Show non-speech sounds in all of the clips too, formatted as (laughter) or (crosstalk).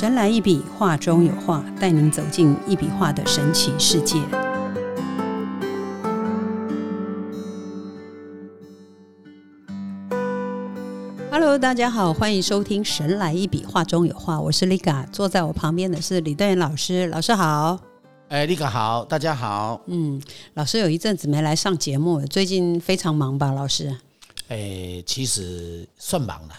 神来一笔，画中有画，带您走进一笔画的神奇世界。Hello，大家好，欢迎收听《神来一笔，画中有画》，我是 Liga，坐在我旁边的是李端元老师，老师好。哎，Liga 好，大家好。嗯，老师有一阵子没来上节目，最近非常忙吧，老师？哎，其实算忙了，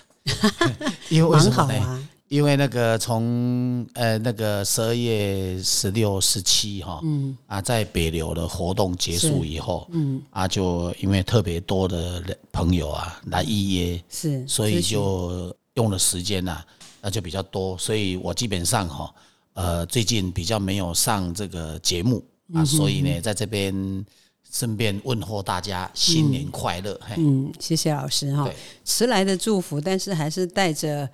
(laughs) 因为为什么呢？因为那个从呃那个十二月十六、十七哈，嗯。啊，在北流的活动结束以后，嗯。啊，就因为特别多的朋友啊来预约，是，所以就用的时间呐，那就比较多，所以我基本上哈，呃，最近比较没有上这个节目啊，所以呢，在这边顺便问候大家新年快乐，嗯，谢谢老师哈，迟来的祝福，但是还是带着。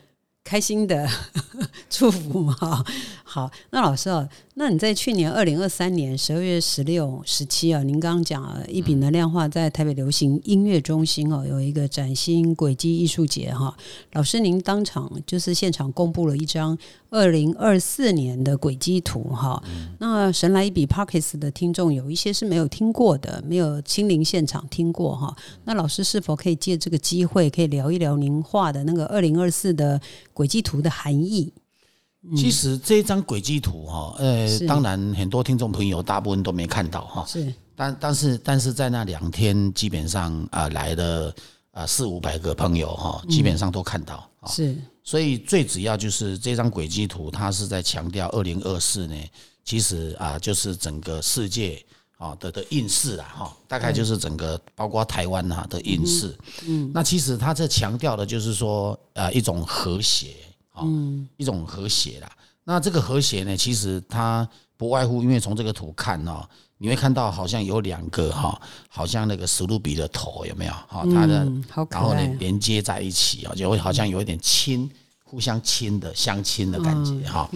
开心的 (laughs) 祝福哈，好，那老师哦，那你在去年二零二三年十二月十六、十七啊，您刚刚讲一笔能量化在台北流行音乐中心哦，有一个崭新轨迹艺术节哈，老师您当场就是现场公布了一张。二零二四年的轨迹图哈，那神来一笔 Parkes 的听众有一些是没有听过的，没有亲临现场听过哈。那老师是否可以借这个机会，可以聊一聊您画的那个二零二四的轨迹图的含义？其实这张轨迹图哈，呃，当然很多听众朋友大部分都没看到哈，是，但但是但是在那两天基本上啊来了啊四五百个朋友哈，基本上都看到，是。所以最主要就是这张轨迹图，它是在强调二零二四呢，其实啊，就是整个世界啊的的运势啊，哈，大概就是整个包括台湾啊的运势。嗯，那其实它在强调的就是说，呃，一种和谐，啊，一种和谐啦。那这个和谐呢，其实它不外乎，因为从这个图看哦。你会看到好像有两个哈，好像那个史努比的头有没有？哈，它的然后呢连接在一起啊，就会好像有一点亲，互相亲的相亲的感觉哈。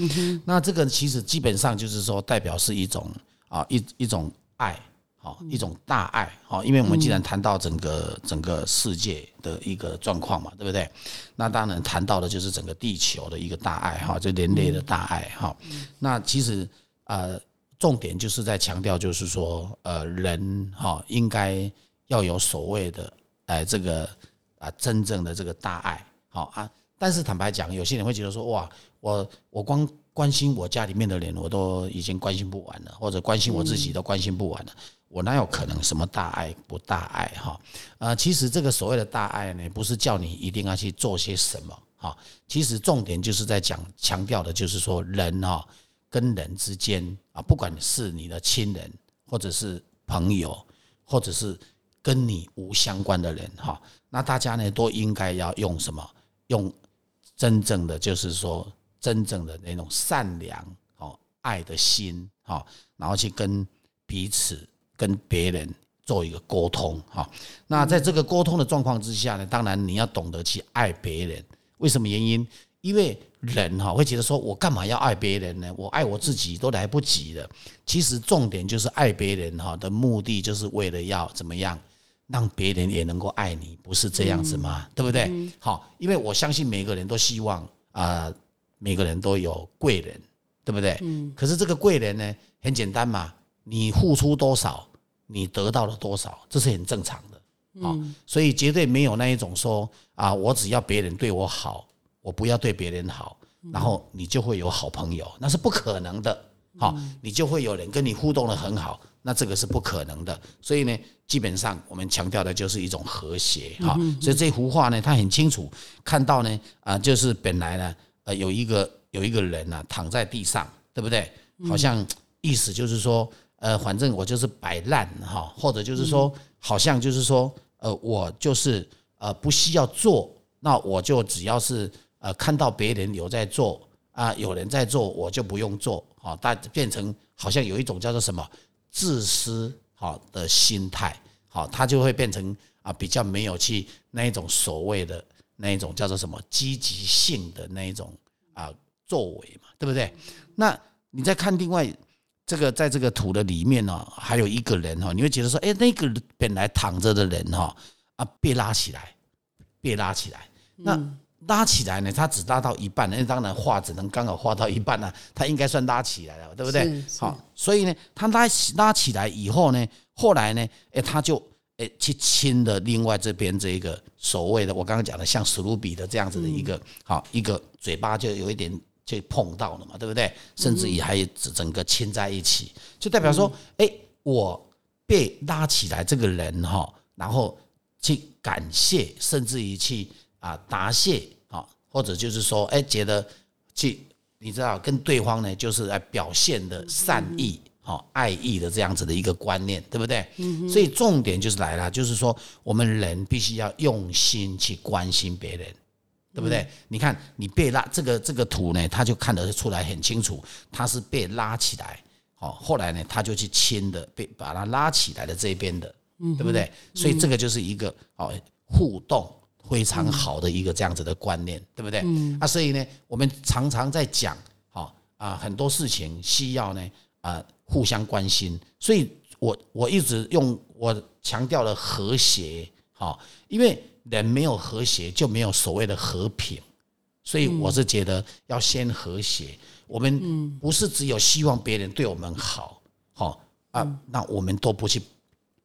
那这个其实基本上就是说代表是一种啊一一种爱，好一种大爱，好，因为我们既然谈到整个整个世界的一个状况嘛，对不对？那当然谈到的就是整个地球的一个大爱哈，就人类的大爱哈。那其实呃。重点就是在强调，就是说，呃，人哈应该要有所谓的，哎，这个啊，真正的这个大爱，好啊。但是坦白讲，有些人会觉得说，哇，我我光关心我家里面的人，我都已经关心不完了，或者关心我自己都关心不完了，我哪有可能什么大爱不大爱哈？呃，其实这个所谓的大爱呢，不是叫你一定要去做些什么，哈，其实重点就是在讲强调的，就是说人哈。跟人之间啊，不管是你的亲人，或者是朋友，或者是跟你无相关的人哈，那大家呢都应该要用什么？用真正的，就是说真正的那种善良哦，爱的心哈，然后去跟彼此、跟别人做一个沟通哈。那在这个沟通的状况之下呢，当然你要懂得去爱别人。为什么原因？因为人哈会觉得说，我干嘛要爱别人呢？我爱我自己都来不及了。其实重点就是爱别人哈的目的，就是为了要怎么样，让别人也能够爱你，不是这样子吗？对不对？好，因为我相信每个人都希望啊，每个人都有贵人，对不对？嗯。可是这个贵人呢，很简单嘛，你付出多少，你得到了多少，这是很正常的。嗯。所以绝对没有那一种说啊，我只要别人对我好。我不要对别人好，然后你就会有好朋友，那是不可能的。好，你就会有人跟你互动的很好，那这个是不可能的。所以呢，基本上我们强调的就是一种和谐。哈，所以这幅画呢，他很清楚看到呢，啊，就是本来呢，呃，有一个有一个人呢躺在地上，对不对？好像意思就是说，呃，反正我就是摆烂哈，或者就是说，好像就是说，呃，我就是呃不需要做，那我就只要是。呃，看到别人有在做啊，有人在做，我就不用做，好，但变成好像有一种叫做什么自私好的心态，好，他就会变成啊比较没有去那一种所谓的那一种叫做什么积极性的那一种啊作为嘛，对不对？那你再看另外这个在这个图的里面呢，还有一个人哈，你会觉得说，哎，那个本来躺着的人哈啊被拉起来，被拉起来，那。拉起来呢，它只拉到一半，那当然画只能刚好画到一半呢，它应该算拉起来了，对不对？好，所以呢，它拉起拉起来以后呢，后来呢，哎，他就哎去亲的另外这边这一个所谓的我刚刚讲的像史努比的这样子的一个好一个嘴巴就有一点就碰到了嘛，对不对？甚至于还整个亲在一起，就代表说，哎，我被拉起来这个人哈，然后去感谢，甚至于去。啊，答谢啊，或者就是说，哎，觉得去，你知道，跟对方呢，就是来表现的善意、哈爱意的这样子的一个观念，对不对？嗯。所以重点就是来了，就是说，我们人必须要用心去关心别人，对不对？你看，你被拉这个这个图呢，他就看得出来很清楚，他是被拉起来，哦，后来呢，他就去亲的，被把他拉起来的这边的，嗯，对不对？所以这个就是一个哦互动。非常好的一个这样子的观念，对不对？啊，所以呢，我们常常在讲，好啊，很多事情需要呢啊互相关心。所以我我一直用我强调了和谐，好，因为人没有和谐就没有所谓的和平。所以我是觉得要先和谐。我们不是只有希望别人对我们好，好啊，那我们都不去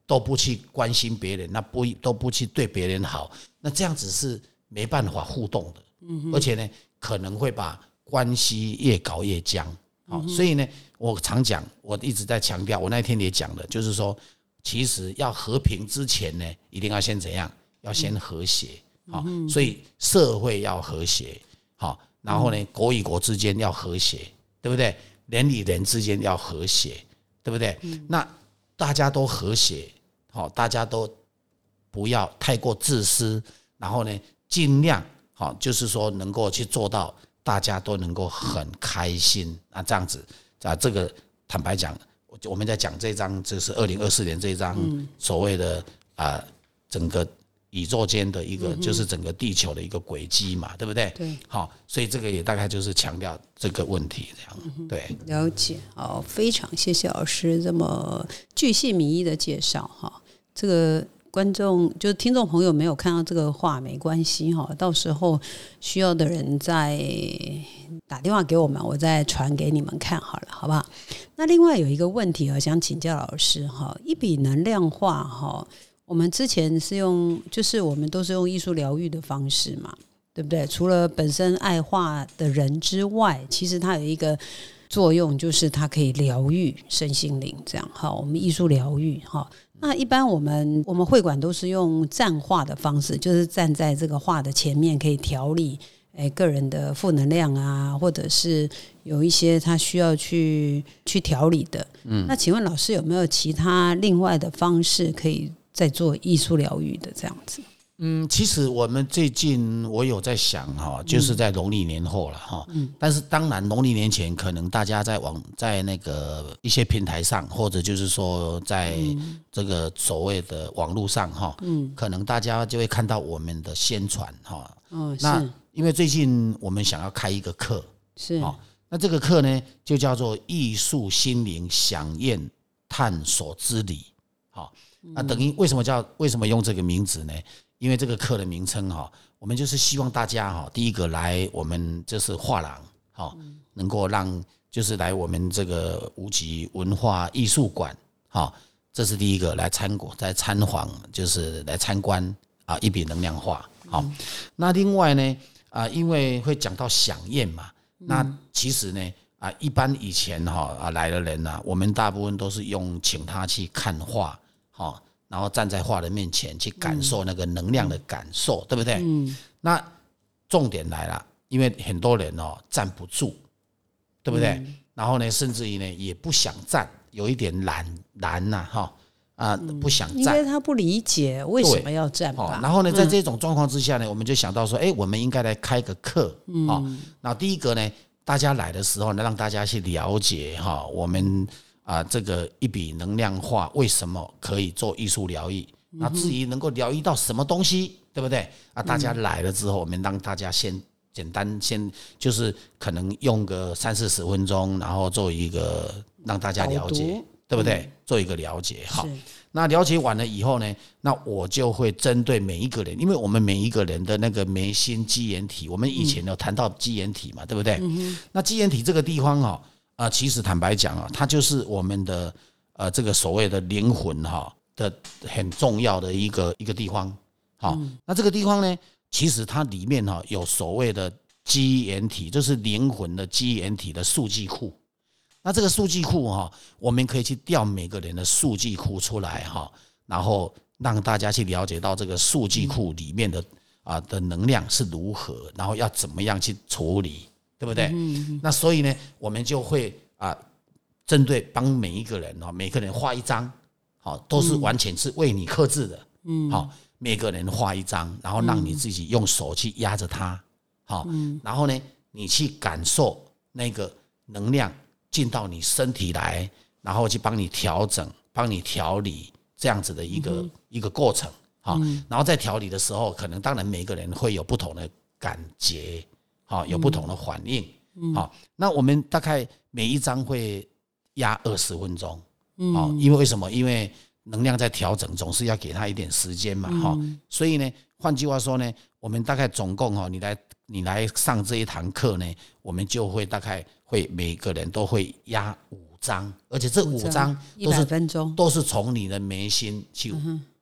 都不去关心别人，那不都不去对别人好。那这样子是没办法互动的，嗯，而且呢，可能会把关系越搞越僵，好，所以呢，我常讲，我一直在强调，我那天也讲了，就是说，其实要和平之前呢，一定要先怎样？要先和谐，好，所以社会要和谐，好，然后呢，国与国之间要和谐，对不对？人与人之间要和谐，对不对？那大家都和谐，好，大家都。不要太过自私，然后呢，尽量好，就是说能够去做到大家都能够很开心啊，这样子啊，这个坦白讲，我们在讲这张，就是二零二四年这张所谓的啊，整个宇宙间的一个，就是整个地球的一个轨迹嘛，对不对？对，好，所以这个也大概就是强调这个问题这样。对，了解，好，非常谢谢老师这么巨细靡遗的介绍哈，这个。观众就是听众朋友没有看到这个画没关系哈，到时候需要的人再打电话给我们，我再传给你们看好了，好不好？那另外有一个问题，我想请教老师哈，一笔能量画哈，我们之前是用，就是我们都是用艺术疗愈的方式嘛，对不对？除了本身爱画的人之外，其实它有一个作用，就是它可以疗愈身心灵，这样哈，我们艺术疗愈哈。那一般我们我们会馆都是用站画的方式，就是站在这个画的前面，可以调理诶个人的负能量啊，或者是有一些他需要去去调理的。嗯，那请问老师有没有其他另外的方式可以再做艺术疗愈的这样子？嗯，其实我们最近我有在想哈，就是在农历年后了哈。嗯。但是当然，农历年前可能大家在网在那个一些平台上，或者就是说在这个所谓的网络上哈，嗯，可能大家就会看到我们的宣传哈。嗯，那因为最近我们想要开一个课，是哈。那这个课呢，就叫做艺术心灵响应探索之旅。好，那等于为什么叫为什么用这个名字呢？因为这个课的名称哈，我们就是希望大家哈，第一个来我们这是画廊哈，能够让就是来我们这个无极文化艺术馆哈，这是第一个来参观，在参访就是来参观啊一笔能量画好。那另外呢啊，因为会讲到响宴嘛，那其实呢啊，一般以前哈啊来的人呢，我们大部分都是用请他去看画哈。然后站在画的面前去感受那个能量的感受，对不对？嗯。那重点来了，因为很多人哦站不住，对不对？然后呢，甚至于呢也不想站，有一点懒懒呐，哈啊不想站。因为他不理解为什么要站吧。然后呢，在这种状况之下呢，我们就想到说，哎，我们应该来开个课啊。那第一个呢，大家来的时候呢，让大家去了解哈，我们。啊，这个一笔能量化为什么可以做艺术疗愈？那至于能够疗愈到什么东西，对不对？啊，大家来了之后，我们让大家先简单先，就是可能用个三四十分钟，然后做一个让大家了解，对不对？做一个了解，好。那了解完了以后呢，那我就会针对每一个人，因为我们每一个人的那个眉心肌炎体，我们以前有谈到肌炎体嘛，对不对？那肌炎体这个地方哈、啊，其实坦白讲啊，它就是我们的呃这个所谓的灵魂哈、的很重要的一个一个地方。好、那这个地方呢，其实它里面哈、有所谓的肌眼体，就是灵魂的肌眼体的数据库。那这个数据库哈，我们可以去调每个人的数据库出来哈，然后让大家去了解到这个数据库里面的啊的能量是如何，然后要怎么样去处理，对不对？那所以呢，我们就会啊，针对帮每一个人哦，每个人画一张，好，都是完全是为你克制的，嗯，好，每个人画一张，然后让你自己用手去压着它，好，然后呢，你去感受那个能量进到你身体来，然后去帮你调整、帮你调理这样子的一个、一个过程，好，然后在调理的时候，可能当然每个人会有不同的感觉，好，有不同的反应，好，那我们大概每一张会压二十分钟，好，因为为什么？因为能量在调整，总是要给他一点时间嘛，哈、所以呢，换句话说呢，我们大概总共哈，你来你来上这一堂课呢，我们就会大概会每个人都会压五张，而且这五张都是分钟。都是从你的眉心去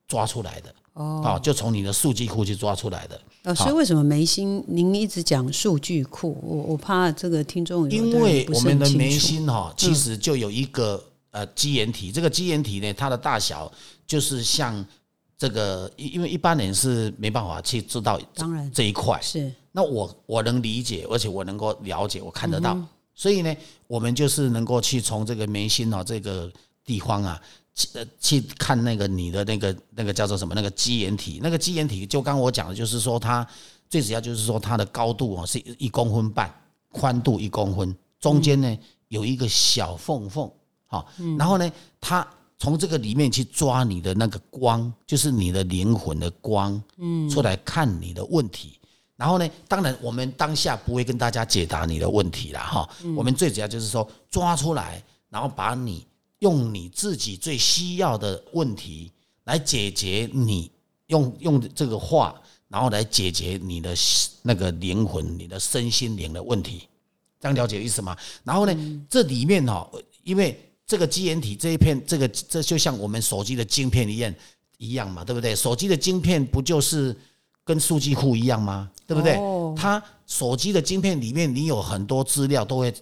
抓出来的，哦。啊，就从你的数据库去抓出来的。所以，为什么眉心您一直讲数据库？我我怕这个听众因为我们的眉心哈，其实就有一个呃基岩体，这个基岩体呢，它的大小就是像这个，因因为一般人是没办法去知道当然这一块。是那我我能理解，而且我能够了解，我看得嗯到，所以呢，我们就是能够去从这个眉心哦这个地方啊，去呃去看那个你的那个那个叫做什么那个基岩体，那个基岩体就刚我讲的，就是说它最主要就是说它的高度哦是一公分半，宽度一公分，中间呢有一个小缝缝，好，然后呢它。从这个里面去抓你的那个光，就是你的灵魂的光，嗯，出来看你的问题。然后呢，当然我们当下不会跟大家解答你的问题啦，哈。我们最主要就是说抓出来，然后把你用你自己最需要的问题来解决你用用这个话，然后来解决你的那个灵魂、你的身心灵的问题。这样了解意思吗？然后呢，这里面哈，因为这个基岩体这一片，这个这就像我们手机的晶片一样一样嘛，对不对？手机的晶片不就是跟数据库一样吗？对不对？哦它手机的晶片里面，你有很多资料都会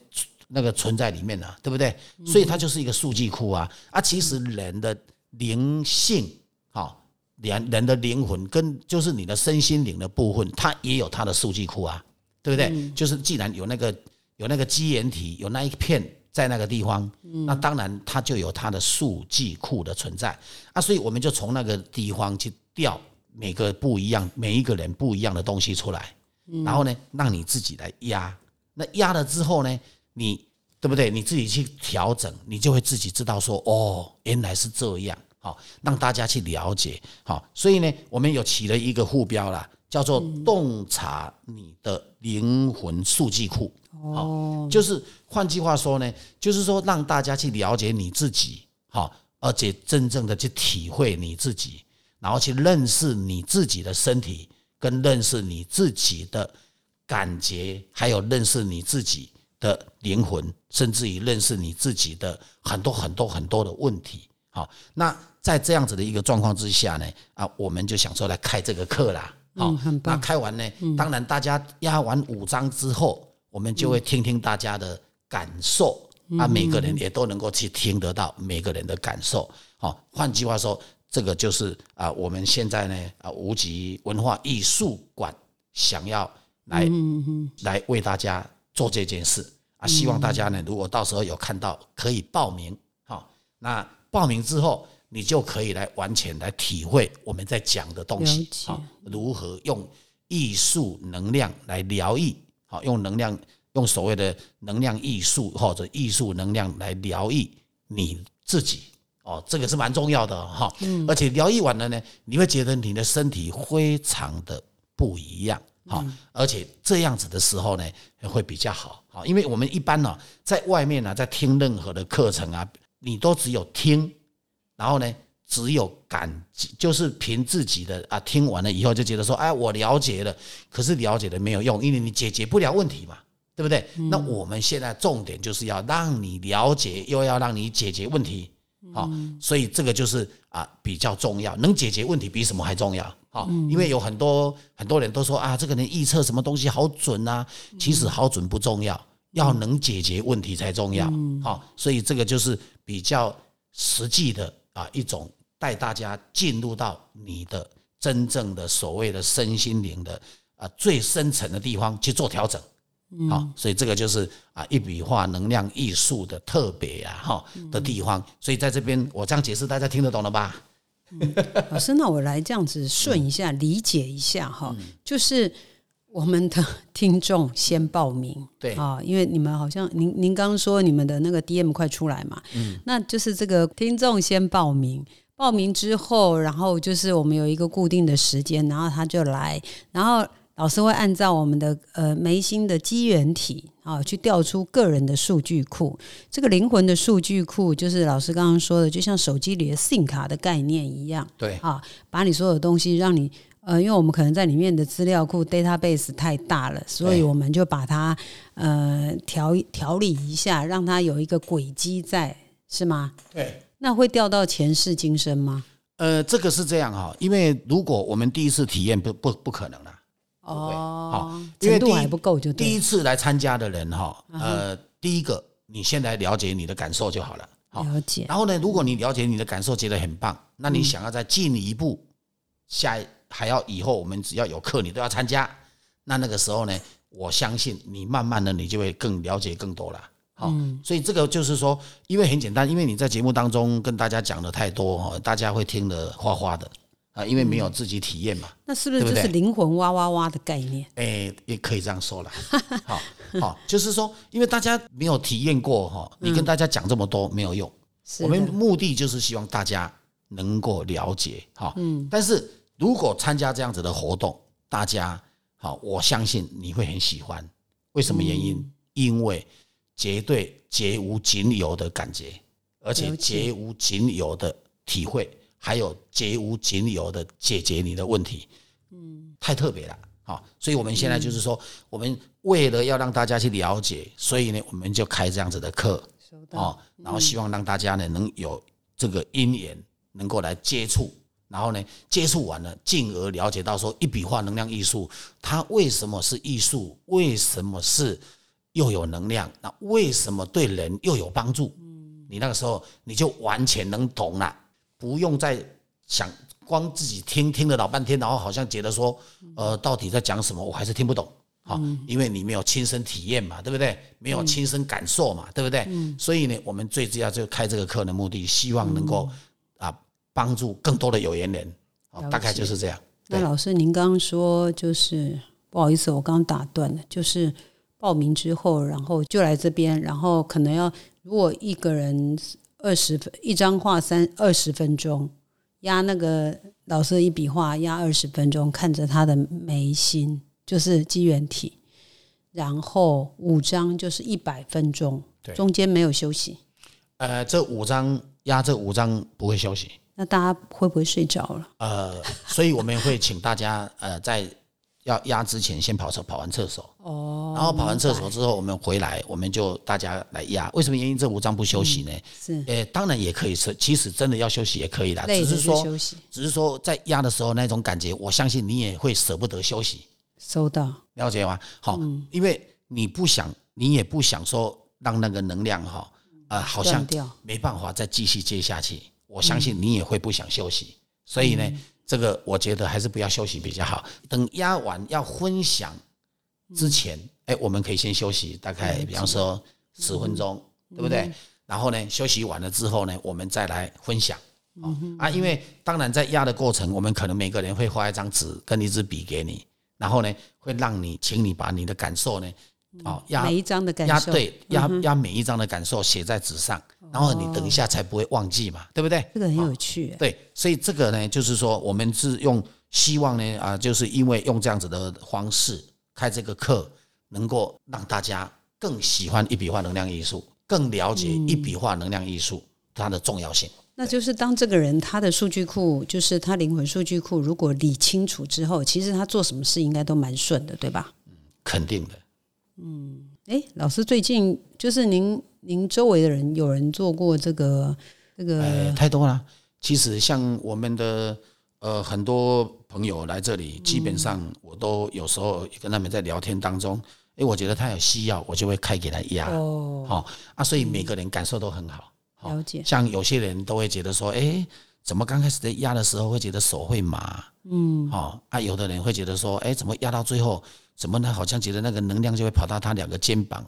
那个存在里面呢、对不对？所以它就是一个数据库啊啊！其实人的灵性，好、人人的灵魂跟就是你的身心灵的部分，它也有它的数据库啊，对不对？就是既然有那个有那个基岩体，有那一片在那个地方，那当然它就有它的数据库的存在啊，所以我们就从那个地方去调每个不一样、每一个人不一样的东西出来，然后呢，让你自己来压。那压了之后呢，你对不对？你自己去调整，你就会自己知道说，哦，原来是这样。好，让大家去了解。好，所以呢，我们有起了一个副标啦，叫做“洞察你的灵魂数据库”。哦，就是换句话说呢，就是说让大家去了解你自己，好，而且真正的去体会你自己，然后去认识你自己的身体，跟认识你自己的感觉，还有认识你自己的灵魂，甚至于认识你自己的很多很多很多的问题。好，那在这样子的一个状况之下呢，啊，我们就想说来开这个课啦。好，嗯那开完呢，当然大家压完五章之后，我们就会听听大家的感受，啊，每个人也都能够去听得到每个人的感受。好，换句话说，这个就是啊，我们现在呢啊，无极文化艺术馆想要来来为大家做这件事啊，希望大家呢，如果到时候有看到，可以报名。好，那报名之后，你就可以来完全来体会我们在讲的东西。好，如何用艺术能量来疗愈？好，用能量，用所谓的能量艺术或者艺术能量来疗愈你自己。哦，这个是蛮重要的哈。而且疗愈完了呢，你会觉得你的身体非常的不一样。好，而且这样子的时候呢，会比较好。好，因为我们一般呢、在外面呢、在听任何的课程啊，你都只有听，然后呢，只有感，就是凭自己的啊，听完了以后就觉得说，哎，我了解了，可是了解了没有用，因为你解决不了问题嘛，对不对？那我们现在重点就是要让你了解，又要让你解决问题，好，所以这个就是啊比较重要，能解决问题比什么还重要。好，因为有很多很多人都说啊，这个人预测什么东西好准啊，其实好准不重要，要能解决问题才重要。好，所以这个就是比较实际的啊一种带大家进入到你的真正的所谓的身心灵的啊最深层的地方去做调整。好，所以这个就是啊一笔画能量艺术的特别啊哈的地方。所以在这边我这样解释，大家听得懂了吧？老师，那我来这样子顺一下，理解一下哈，就是我们的听众先报名，对啊，因为你们好像您您刚刚说你们的那个 DM 快出来嘛，嗯，那就是这个听众先报名，报名之后，然后就是我们有一个固定的时间，然后他就来，然后。老师会按照我们的呃眉心的机缘体啊，去调出个人的数据库。这个灵魂的数据库，就是老师刚刚说的，就像手机里的 SIM 卡的概念一样。对啊，把你所有东西让你呃，因为我们可能在里面的资料库 database 太大了，所以我们就把它呃调调理一下，让它有一个轨迹在，是吗？对。那会调到前世今生吗？呃，这个是这样哈，因为如果我们第一次体验不不不可能了。哦，好，程度还不够就第一次来参加的人哈，呃，第一个你先来了解你的感受就好了，了解。然后呢，如果你了解你的感受，觉得很棒，那你想要再进一步，下还要以后我们只要有课你都要参加，那那个时候呢，我相信你慢慢的你就会更了解更多了，好，所以这个就是说，因为很简单，因为你在节目当中跟大家讲的太多哈，大家会听得花花的。啊，因为没有自己体验嘛，那是不是就是灵魂哇哇哇的概念？哎，也可以这样说了。(laughs) 好，好，就是说，因为大家没有体验过哈，你跟大家讲这么多没有用。我们目的就是希望大家能够了解哈。嗯。但是如果参加这样子的活动，大家好，我相信你会很喜欢。为什么原因？因为绝对绝无仅有的感觉，而且绝无仅有的体会。还有绝无仅有的解决你的问题，嗯，太特别了，好，所以我们现在就是说，我们为了要让大家去了解，所以呢，我们就开这样子的课，哦，然后希望让大家呢能有这个因缘，能够来接触，然后呢接触完了，进而了解到说一笔画能量艺术，它为什么是艺术，为什么是又有能量，那为什么对人又有帮助？嗯，你那个时候你就完全能懂了。不用再想，光自己听听了老半天，然后好像觉得说，呃，到底在讲什么，我还是听不懂，好，因为你没有亲身体验嘛，对不对？没有亲身感受嘛，对不对？所以呢，我们最主要就开这个课的目的，希望能够啊帮助更多的有缘人，大概就是这样。那老师，您刚刚说就是不好意思，我刚刚打断了，就是报名之后，然后就来这边，然后可能要如果一个人。二十分一张画三二十分钟，压那个老师一笔画压二十分钟，看着他的眉心就是机缘体，然后五张就是一百分钟，中间没有休息。呃，这五张压这五张不会休息，那大家会不会睡着了？呃，所以我们会请大家呃在。要压之前先跑厕跑完厕所，哦，然后跑完厕所之后，我们回来，我们就大家来压。为什么原因这五脏不休息呢？是，诶，当然也可以是，其实真的要休息也可以的，只是说只是说在压的时候那种感觉，我相信你也会舍不得休息。收到，了解吗？好，因为你不想，你也不想说让那个能量哈，呃，好像没办法再继续接下去。我相信你也会不想休息，所以呢。这个我觉得还是不要休息比较好。等压完要分享之前，哎，我们可以先休息，大概比方说十分钟，对不对？然后呢，休息完了之后呢，我们再来分享。啊，因为当然在压的过程，我们可能每个人会画一张纸跟一支笔给你，然后呢，会让你，请你把你的感受呢。哦，压每一张的感受，压对，压压每一张的感受写在纸上，然后你等一下才不会忘记嘛，对不对？这个很有趣。对，所以这个呢，就是说我们是用希望呢啊，就是因为用这样子的方式开这个课，能够让大家更喜欢一笔画能量艺术，更了解一笔画能量艺术。它的重要性。那就是当这个人他的数据库，就是他灵魂数据库，如果理清楚之后，其实他做什么事应该都蛮顺的，对吧？嗯肯定的。嗯，哎，老师最近就是您您周围的人有人做过这个这个太多了。其实像我们的呃很多朋友来这里，基本上我都有时候跟他们在聊天当中，哎，我觉得他有需要，我就会开给他压。哦，好啊，所以每个人感受都很好。了解，像有些人都会觉得说，哎，怎么刚开始在压的时候会觉得手会麻，嗯，好啊，有的人会觉得说，哎，怎么压到最后，怎么呢？好像觉得那个能量就会跑到他两个肩膀，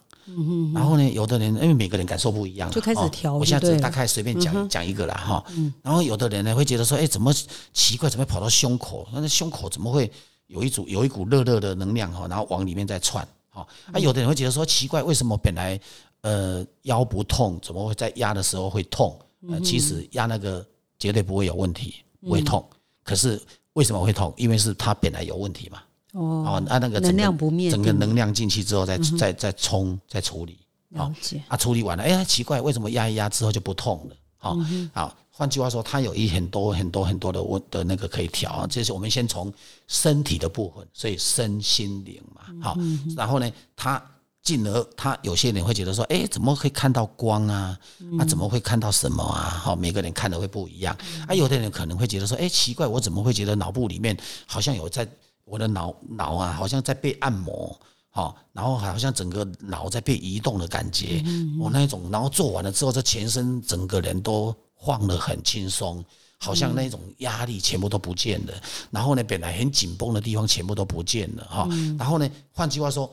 然后呢，有的人因为每个人感受不一样，就开始调，我现在大概随便讲讲一个啦，哈，嗯，然后有的人呢会觉得说，哎，怎么奇怪，怎么跑到胸口？那胸口怎么会有一组有一股热热的能量哈？然后往里面在窜，哈，啊，有的人会觉得说，奇怪，为什么本来。呃，腰不痛，怎么会在压的时候会痛？呃，其实压那个绝对不会有问题，不会痛。可是为什么会痛？因为是他本来有问题嘛。哦，啊那个能量不灭，整个能量进去之后，再再再冲，再处理。了解。啊，处理完了，哎，奇怪，为什么压一压之后就不痛了？好，好。换句话说，它有一很多很多很多的问的那个可以调啊。这是我们先从身体的部分，所以身心灵嘛。好，然后呢，它。进而他有些人会觉得说，哎，怎么会看到光啊？啊，怎么会看到什么啊？好，每个人看的会不一样。啊，有的人可能会觉得说，哎，奇怪，我怎么会觉得脑部里面好像有在我的脑脑啊，好像在被按摩，好，然后好像整个脑在被移动的感觉。我那种，然后做完了之后，这全身整个人都晃得很轻松，好像那种压力全部都不见了。然后呢，本来很紧绷的地方全部都不见了，哈。然后呢，换句话说。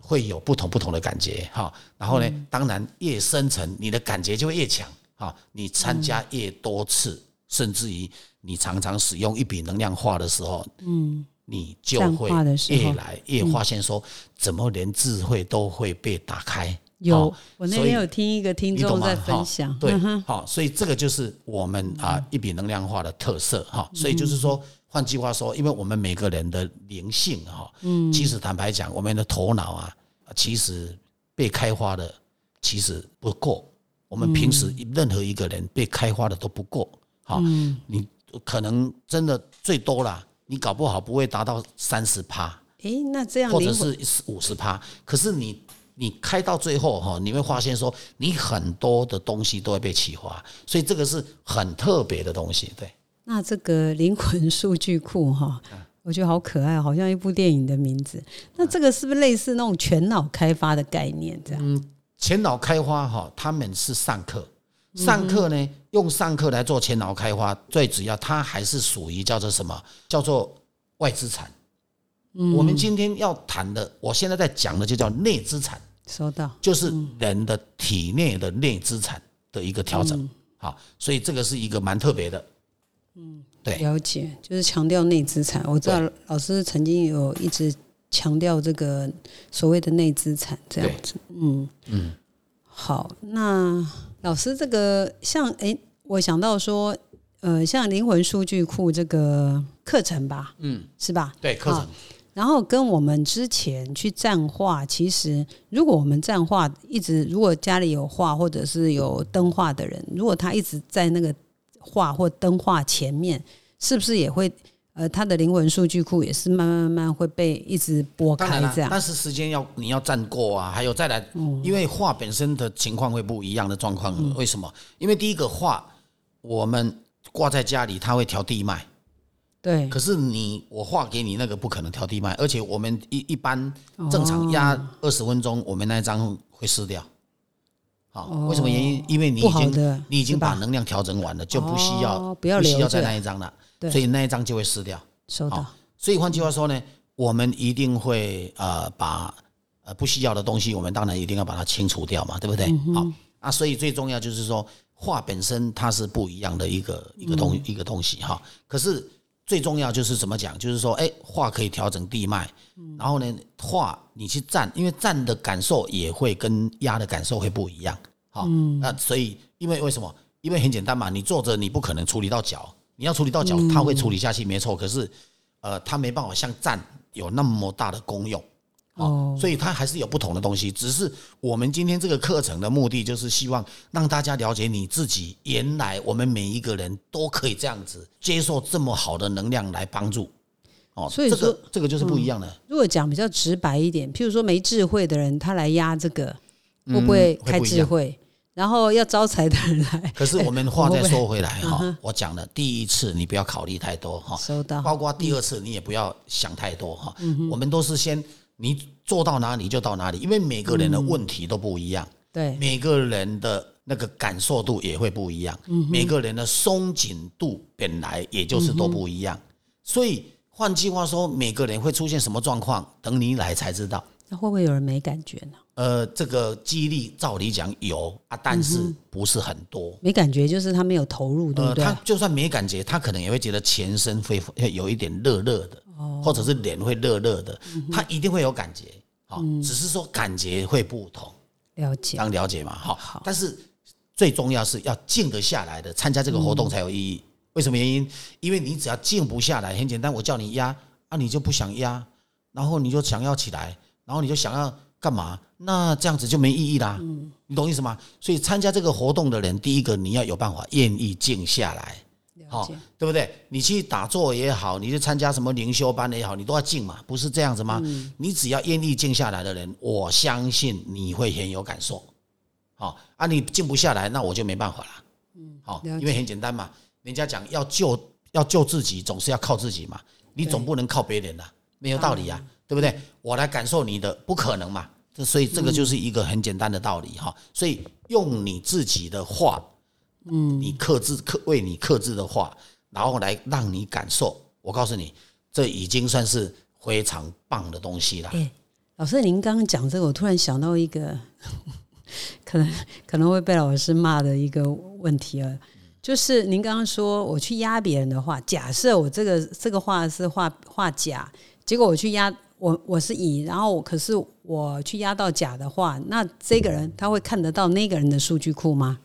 会有不同不同的感觉哈，然后呢，当然越深层，你的感觉就会越强哈。你参加越多次，甚至于你常常使用一笔能量化的时候，嗯，你就会越来越发现说，怎么连智慧都会被打开。有，我那天有听一个听众在分享，对，好，所以这个就是我们啊一笔能量化的特色哈。所以就是说。换句话说，因为我们每个人的灵性哈，嗯，其实坦白讲，我们的头脑啊，其实被开发的其实不够。我们平时任何一个人被开发的都不够，好，你可能真的最多啦，你搞不好不会达到三十趴，诶，那这样或者是五十趴，可是你你开到最后哈，你会发现说，你很多的东西都会被启发，所以这个是很特别的东西，对。那这个灵魂数据库哈，我觉得好可爱，好像一部电影的名字。那这个是不是类似那种全脑开发的概念？这样？嗯，全脑开发哈，他们是上课，上课呢用上课来做全脑开花，最主要它还是属于叫做什么？叫做外资产。嗯，我们今天要谈的，我现在在讲的就叫内资产。收到，就是人的体内的内资产的一个调整。好，所以这个是一个蛮特别的。嗯，对，了解，就是强调内资产。我知道老师曾经有一直强调这个所谓的内资产这样子。嗯嗯，好，那老师这个像哎，我想到说，呃，像灵魂数据库这个课程吧，嗯，是吧？对，课程。然后跟我们之前去站画，其实如果我们站画一直，如果家里有画或者是有灯画的人，如果他一直在那个。画或灯画前面是不是也会呃，他的灵魂数据库也是慢慢慢慢会被一直拨开这样？但是时间要你要站够啊，还有再来，因为画本身的情况会不一样的状况。为什么？因为第一个画我们挂在家里，它会调地脉。对。可是你我画给你那个不可能调地脉，而且我们一一般正常压二十分钟，我们那一张会撕掉。好为什么原因？因为你已经你已经把能量调整完了，就不需要不要需要在那一张了，所以那一张就会撕掉。收到。所以换句话说呢，我们一定会呃把呃不需要的东西，我们当然一定要把它清除掉嘛，对不对？好啊，所以最重要就是说画本身它是不一样的一个一个东一个东西哈。可是最重要就是怎么讲？就是说，哎，画可以调整地脉，然后呢，画你去站，因为站的感受也会跟压的感受会不一样。嗯，那所以因为为什么？因为很简单嘛，你坐着你不可能处理到脚，你要处理到脚，它会处理下去，没错。可是，呃，它没办法像站有那么大的功用。哦，所以它还是有不同的东西。只是我们今天这个课程的目的，就是希望让大家了解你自己。原来我们每一个人都可以这样子接受这么好的能量来帮助。哦，所以说这个就是不一样的。如果讲比较直白一点，譬如说没智慧的人，他来压这个，会不会开智慧？然后要招财的人来。可是我们话再说回来哈，(laughs) 我讲了第一次你不要考虑太多哈，收到。包括第二次你也不要想太多哈。我们都是先你做到哪里就到哪里，因为每个人的问题都不一样，对，每个人的那个感受度也会不一样，每个人的松紧度本来也就是都不一样，所以。换句话说，每个人会出现什么状况，等你来才知道。那会不会有人没感觉呢？呃，这个激励照理讲有啊，但是不是很多。没感觉就是他没有投入，对不对？他就算没感觉，他可能也会觉得全身会会有一点热热的，或者是脸会热热的，他一定会有感觉。好，只是说感觉会不同。了解，当了解嘛，好。但是最重要是要静得下来的，参加这个活动才有意义。为什么原因？因为你只要静不下来，很简单，我叫你压啊，你就不想压，然后你就想要起来，然后你就想要干嘛？那这样子就没意义啦。嗯，你懂意思吗？所以参加这个活动的人，第一个你要有办法愿意静下来，好，对不对？你去打坐也好，你去参加什么灵修班也好，你都要静嘛，不是这样子吗？你只要愿意静下来的人，我相信你会很有感受。好啊，你静不下来，那我就没办法了。嗯，好，因为很简单嘛。人家讲要救要救自己，总是要靠自己嘛，你总不能靠别人啊，没有道理啊，对不对？我来感受你的，不可能嘛。这所以这个就是一个很简单的道理哈。所以用你自己的话，嗯，你克制克为你克制的话，然后来让你感受。我告诉你，这已经算是非常棒的东西了。老师，您刚刚讲这个，我突然想到一个 (laughs) 可能可能会被老师骂的一个问题啊。就是您刚刚说我去压别人的话，假设我这个这个话是画画假，结果我去压我我是乙，然后可是我去压到甲的话，那这个人他会看得到那个人的数据库吗？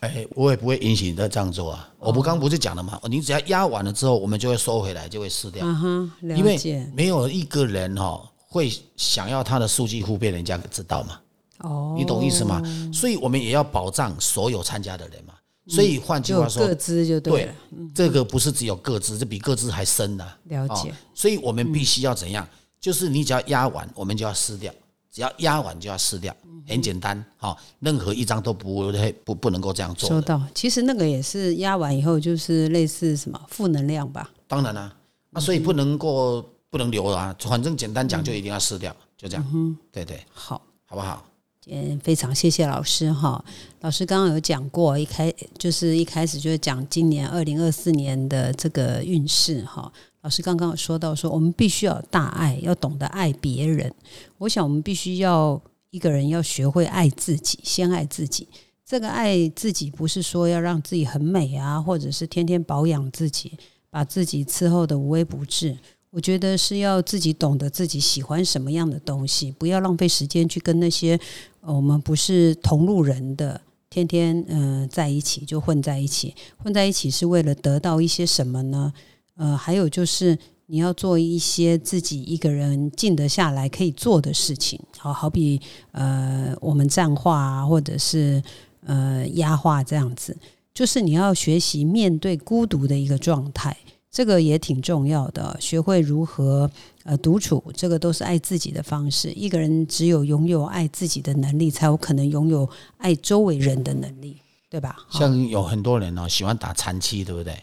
哎，我也不会允许你这样做啊！我不刚不是讲了吗？你只要压完了之后，我们就会收回来，就会撕掉。嗯哼，因为没有一个人哈会想要他的数据库被人家知道嘛。哦，你懂意思吗？所以我们也要保障所有参加的人嘛。所以换句话说，各资就对了。这个不是只有各自，这比各自还深呢。了解。所以我们必须要怎样？就是你只要压完，我们就要撕掉；只要压完就要撕掉，很简单。好，任何一张都不会不不能够这样做。收到。其实那个也是压完以后，就是类似什么负能量吧？当然啦，那所以不能够不能留啊。反正简单讲，就一定要撕掉，就这样。嗯，对对。好，好不好？嗯，非常谢谢老师哈。老师刚刚有讲过，一开就是一开始就是讲今年二零二四年的这个运势哈。老师刚刚有说到说，我们必须要大爱，要懂得爱别人。我想我们必须要一个人要学会爱自己，先爱自己。这个爱自己不是说要让自己很美啊，或者是天天保养自己，把自己伺候的无微不至。我觉得是要自己懂得自己喜欢什么样的东西，不要浪费时间去跟那些我们不是同路人的天天嗯在一起就混在一起，混在一起是为了得到一些什么呢？呃，还有就是你要做一些自己一个人静得下来可以做的事情，好好比呃我们站话啊，或者是呃压话这样子，就是你要学习面对孤独的一个状态。这个也挺重要的，学会如何呃独处，这个都是爱自己的方式。一个人只有拥有爱自己的能力，才有可能拥有爱周围人的能力，对吧？像有很多人哦喜欢打长期，对不对？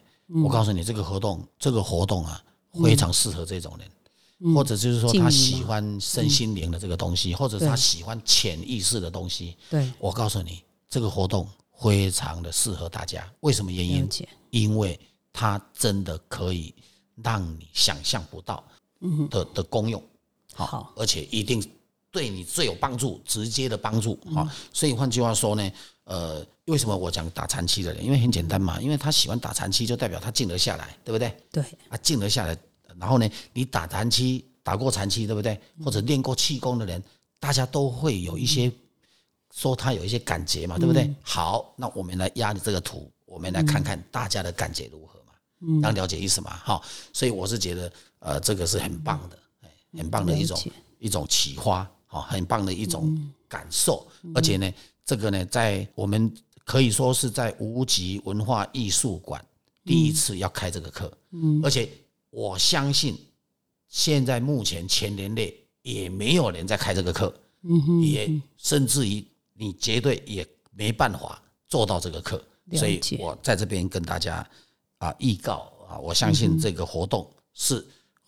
我告诉你，这个活动，这个活动啊，非常适合这种人，或者就是说他喜欢身心灵的这个东西，或者他喜欢潜意识的东西。对，我告诉你，这个活动非常的适合大家。为什么原因？因为它真的可以让你想象不到的的功用，好，而且一定对你最有帮助、直接的帮助，好。所以换句话说呢，呃，为什么我讲打残期的人？因为很简单嘛，因为他喜欢打残期，就代表他静得下来，对不对？对，啊，静得下来。然后呢，你打残期、打过残期，对不对？或者练过气功的人，大家都会有一些说他有一些感觉嘛，对不对？好，那我们来压你这个图，我们来看看大家的感觉如何嘛，嗯。当了解意思嘛？哈，所以我是觉得，呃，这个是很棒的，很棒的一种一种启发，好，很棒的一种感受。而且呢，这个呢，在我们可以说是在无极文化艺术馆第一次要开这个课，嗯，而且我相信现在目前全年内也没有人在开这个课，嗯哼，也甚至于你绝对也没办法做到这个课，所以我在这边跟大家啊预告啊，我相信这个活动是。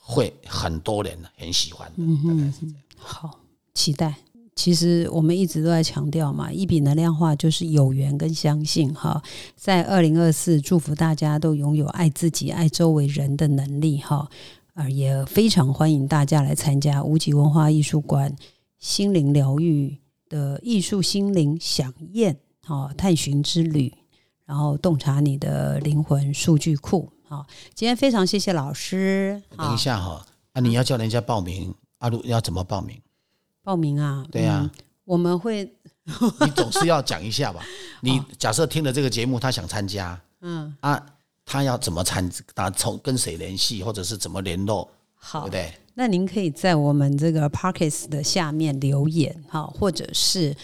会很多人很喜欢的，大概是这样。好，期待。其实我们一直都在强调嘛，一笔能量化就是有缘跟相信哈。在二零二四，祝福大家都拥有爱自己、爱周围人的能力哈。而也非常欢迎大家来参加无极文化艺术馆心灵疗愈的艺术心灵响宴哈探寻之旅，然后洞察你的灵魂数据库。好，今天非常谢谢老师。等一下哈，啊，你要叫人家报名，阿鲁要怎么报名？报名啊？对呀，我们会。(laughs) 你总是要讲一下吧？你假设听了这个节目，他想参加，嗯啊，他要怎么参？他从跟谁联系，或者是怎么联络？好，对不对？那您可以在我们这个 Parkes 的下面留言，哈，或者是。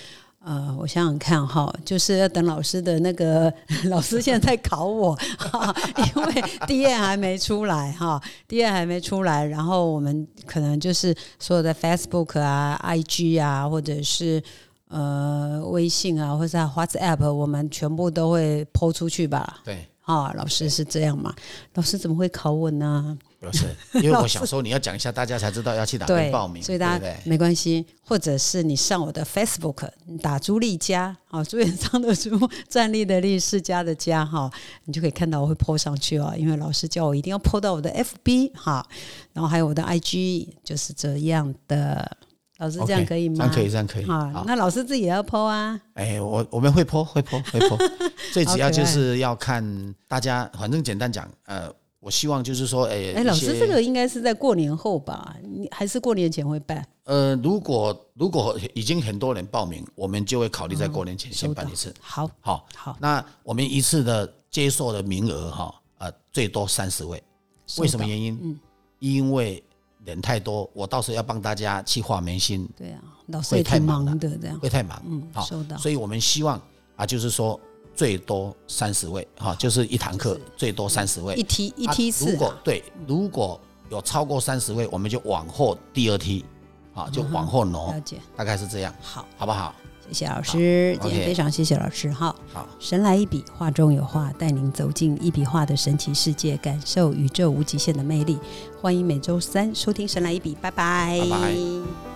呃，我想想看哈，就是要等老师的那个 (laughs) 老师现在在考我，(laughs) 因为 D N 还没出来哈，D N 还没出来，然后我们可能就是所有的 Facebook 啊、I G 啊，或者是呃微信啊，或者 WhatsApp，我们全部都会抛出去吧？对，啊，老师是这样嘛？老师怎么会考我呢？不是，(laughs) 因为我想说你要讲一下，大家才知道要去哪边报名，所以大家没关系，或者是你上我的 Facebook 打朱丽佳，哦，朱元璋的朱，站立的立，世家的家，哈，你就可以看到我会 po 上去哦，因为老师叫我一定要 po 到我的 FB 哈，然后还有我的 IG，就是这样的，老师这样可以吗？这样可以，这样可以。好，那老师自己也要 po 啊？哎，我我们会 po，会 po，会 po，(laughs) 最主要就是要看大家，反正简单讲，呃。我希望就是说，哎，哎，老师，这个应该是在过年后吧？你还是过年前会办？呃，如果如果已经很多人报名，我们就会考虑在过年前先办一次。好，好，好。那我们一次的接受的名额哈，呃，最多三十位。为什么原因？嗯，因为人太多，我到时候要帮大家去画眉心。对啊，老师会太忙的，这样会太忙。嗯，好，收到。所以我们希望啊，就是说。最多三十位，哈，就是一堂课最多三十位，一梯一梯次。如果对，如果有超过三十位，我们就往后第二梯，啊，就往后挪。了解，大概是这样。好，好不好？谢谢老师，今天非常谢谢老师。哈。好，神来一笔，画中有画，带您走进一笔画的神奇世界，感受宇宙无极限的魅力。欢迎每周三收听《神来一笔》，拜拜。拜拜。